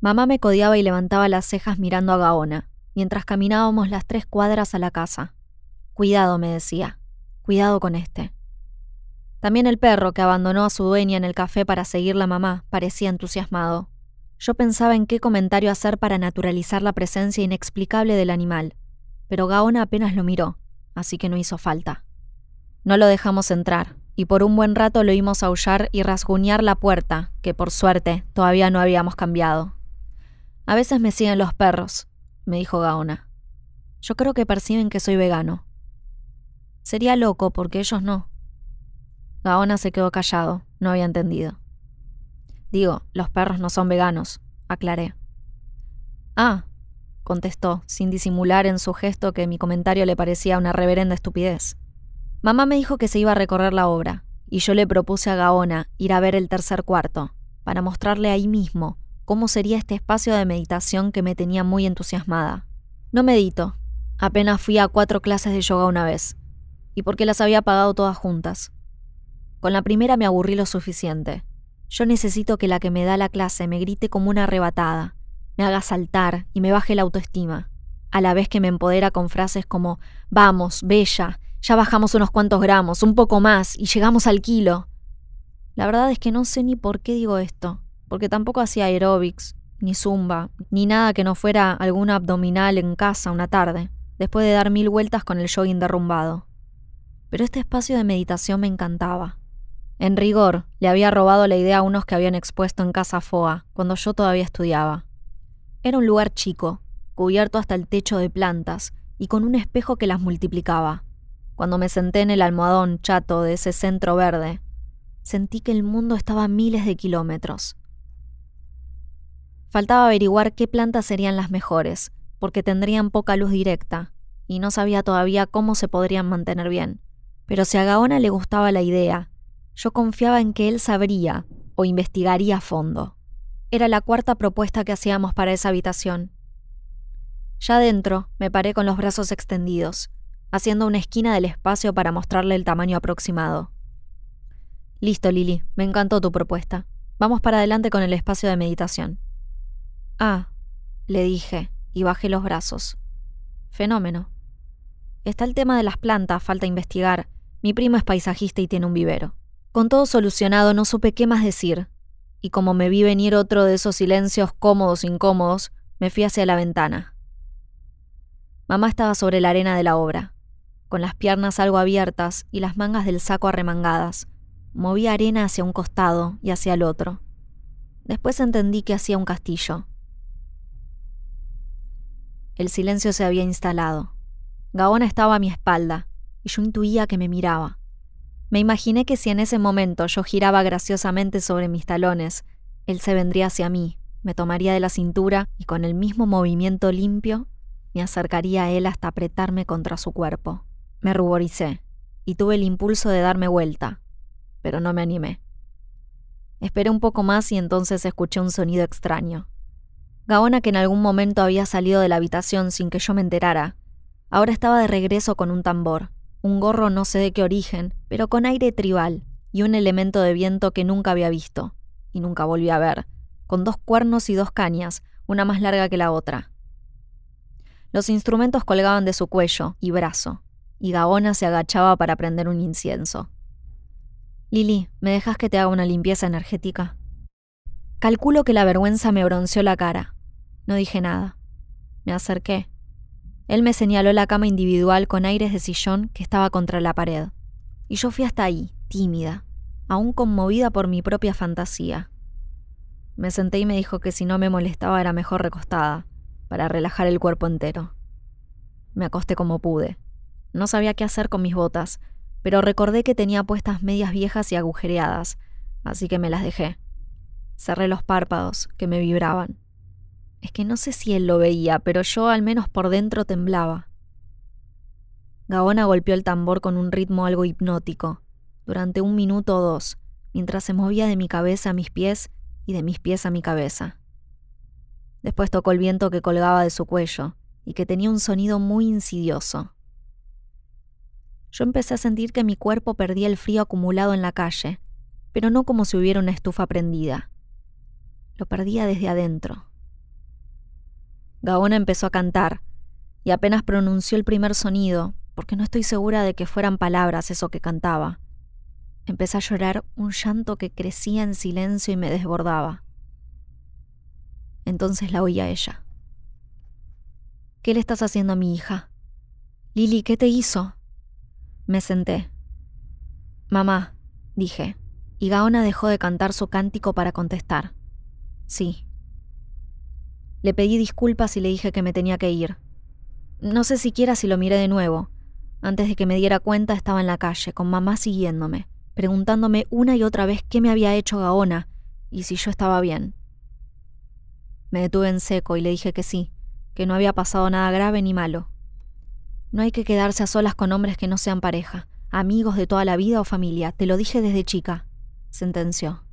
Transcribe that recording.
Mamá me codiaba y levantaba las cejas mirando a Gaona, mientras caminábamos las tres cuadras a la casa. Cuidado, me decía, cuidado con este. También el perro, que abandonó a su dueña en el café para seguir la mamá, parecía entusiasmado. Yo pensaba en qué comentario hacer para naturalizar la presencia inexplicable del animal, pero Gaona apenas lo miró, así que no hizo falta. No lo dejamos entrar, y por un buen rato lo oímos aullar y rasguñar la puerta, que por suerte todavía no habíamos cambiado. A veces me siguen los perros, me dijo Gaona. Yo creo que perciben que soy vegano. Sería loco porque ellos no. Gaona se quedó callado, no había entendido. Digo, los perros no son veganos, aclaré. Ah, contestó, sin disimular en su gesto que mi comentario le parecía una reverenda estupidez. Mamá me dijo que se iba a recorrer la obra, y yo le propuse a Gaona ir a ver el tercer cuarto, para mostrarle ahí mismo cómo sería este espacio de meditación que me tenía muy entusiasmada. No medito, apenas fui a cuatro clases de yoga una vez, y porque las había pagado todas juntas. Con la primera me aburrí lo suficiente, yo necesito que la que me da la clase me grite como una arrebatada, me haga saltar y me baje la autoestima, a la vez que me empodera con frases como Vamos, bella, ya bajamos unos cuantos gramos, un poco más, y llegamos al kilo. La verdad es que no sé ni por qué digo esto, porque tampoco hacía aeróbics, ni zumba, ni nada que no fuera algún abdominal en casa una tarde, después de dar mil vueltas con el jogging derrumbado. Pero este espacio de meditación me encantaba. En rigor, le había robado la idea a unos que habían expuesto en Casa Foa, cuando yo todavía estudiaba. Era un lugar chico, cubierto hasta el techo de plantas, y con un espejo que las multiplicaba. Cuando me senté en el almohadón chato de ese centro verde, sentí que el mundo estaba a miles de kilómetros. Faltaba averiguar qué plantas serían las mejores, porque tendrían poca luz directa, y no sabía todavía cómo se podrían mantener bien. Pero si a Gaona le gustaba la idea yo confiaba en que él sabría o investigaría a fondo. Era la cuarta propuesta que hacíamos para esa habitación. Ya dentro, me paré con los brazos extendidos, haciendo una esquina del espacio para mostrarle el tamaño aproximado. Listo, Lili, me encantó tu propuesta. Vamos para adelante con el espacio de meditación. Ah, le dije, y bajé los brazos. Fenómeno. Está el tema de las plantas, falta investigar. Mi primo es paisajista y tiene un vivero. Con todo solucionado no supe qué más decir, y como me vi venir otro de esos silencios cómodos incómodos, me fui hacia la ventana. Mamá estaba sobre la arena de la obra, con las piernas algo abiertas y las mangas del saco arremangadas. Movía arena hacia un costado y hacia el otro. Después entendí que hacía un castillo. El silencio se había instalado. Gaona estaba a mi espalda, y yo intuía que me miraba. Me imaginé que si en ese momento yo giraba graciosamente sobre mis talones, él se vendría hacia mí, me tomaría de la cintura y con el mismo movimiento limpio me acercaría a él hasta apretarme contra su cuerpo. Me ruboricé y tuve el impulso de darme vuelta, pero no me animé. Esperé un poco más y entonces escuché un sonido extraño. Gaona, que en algún momento había salido de la habitación sin que yo me enterara, ahora estaba de regreso con un tambor un gorro no sé de qué origen, pero con aire tribal, y un elemento de viento que nunca había visto, y nunca volví a ver, con dos cuernos y dos cañas, una más larga que la otra. Los instrumentos colgaban de su cuello y brazo, y Gaona se agachaba para prender un incienso. Lili, ¿me dejas que te haga una limpieza energética? Calculo que la vergüenza me bronceó la cara. No dije nada. Me acerqué, él me señaló la cama individual con aires de sillón que estaba contra la pared. Y yo fui hasta ahí, tímida, aún conmovida por mi propia fantasía. Me senté y me dijo que si no me molestaba era mejor recostada, para relajar el cuerpo entero. Me acosté como pude. No sabía qué hacer con mis botas, pero recordé que tenía puestas medias viejas y agujereadas, así que me las dejé. Cerré los párpados, que me vibraban. Es que no sé si él lo veía, pero yo al menos por dentro temblaba. Gaona golpeó el tambor con un ritmo algo hipnótico, durante un minuto o dos, mientras se movía de mi cabeza a mis pies y de mis pies a mi cabeza. Después tocó el viento que colgaba de su cuello y que tenía un sonido muy insidioso. Yo empecé a sentir que mi cuerpo perdía el frío acumulado en la calle, pero no como si hubiera una estufa prendida. Lo perdía desde adentro Gaona empezó a cantar, y apenas pronunció el primer sonido, porque no estoy segura de que fueran palabras eso que cantaba. Empecé a llorar un llanto que crecía en silencio y me desbordaba. Entonces la oí a ella. ¿Qué le estás haciendo a mi hija? Lili, ¿qué te hizo? Me senté. Mamá, dije, y Gaona dejó de cantar su cántico para contestar. Sí. Le pedí disculpas y le dije que me tenía que ir. No sé siquiera si lo miré de nuevo. Antes de que me diera cuenta estaba en la calle, con mamá siguiéndome, preguntándome una y otra vez qué me había hecho Gaona y si yo estaba bien. Me detuve en seco y le dije que sí, que no había pasado nada grave ni malo. No hay que quedarse a solas con hombres que no sean pareja, amigos de toda la vida o familia, te lo dije desde chica, sentenció.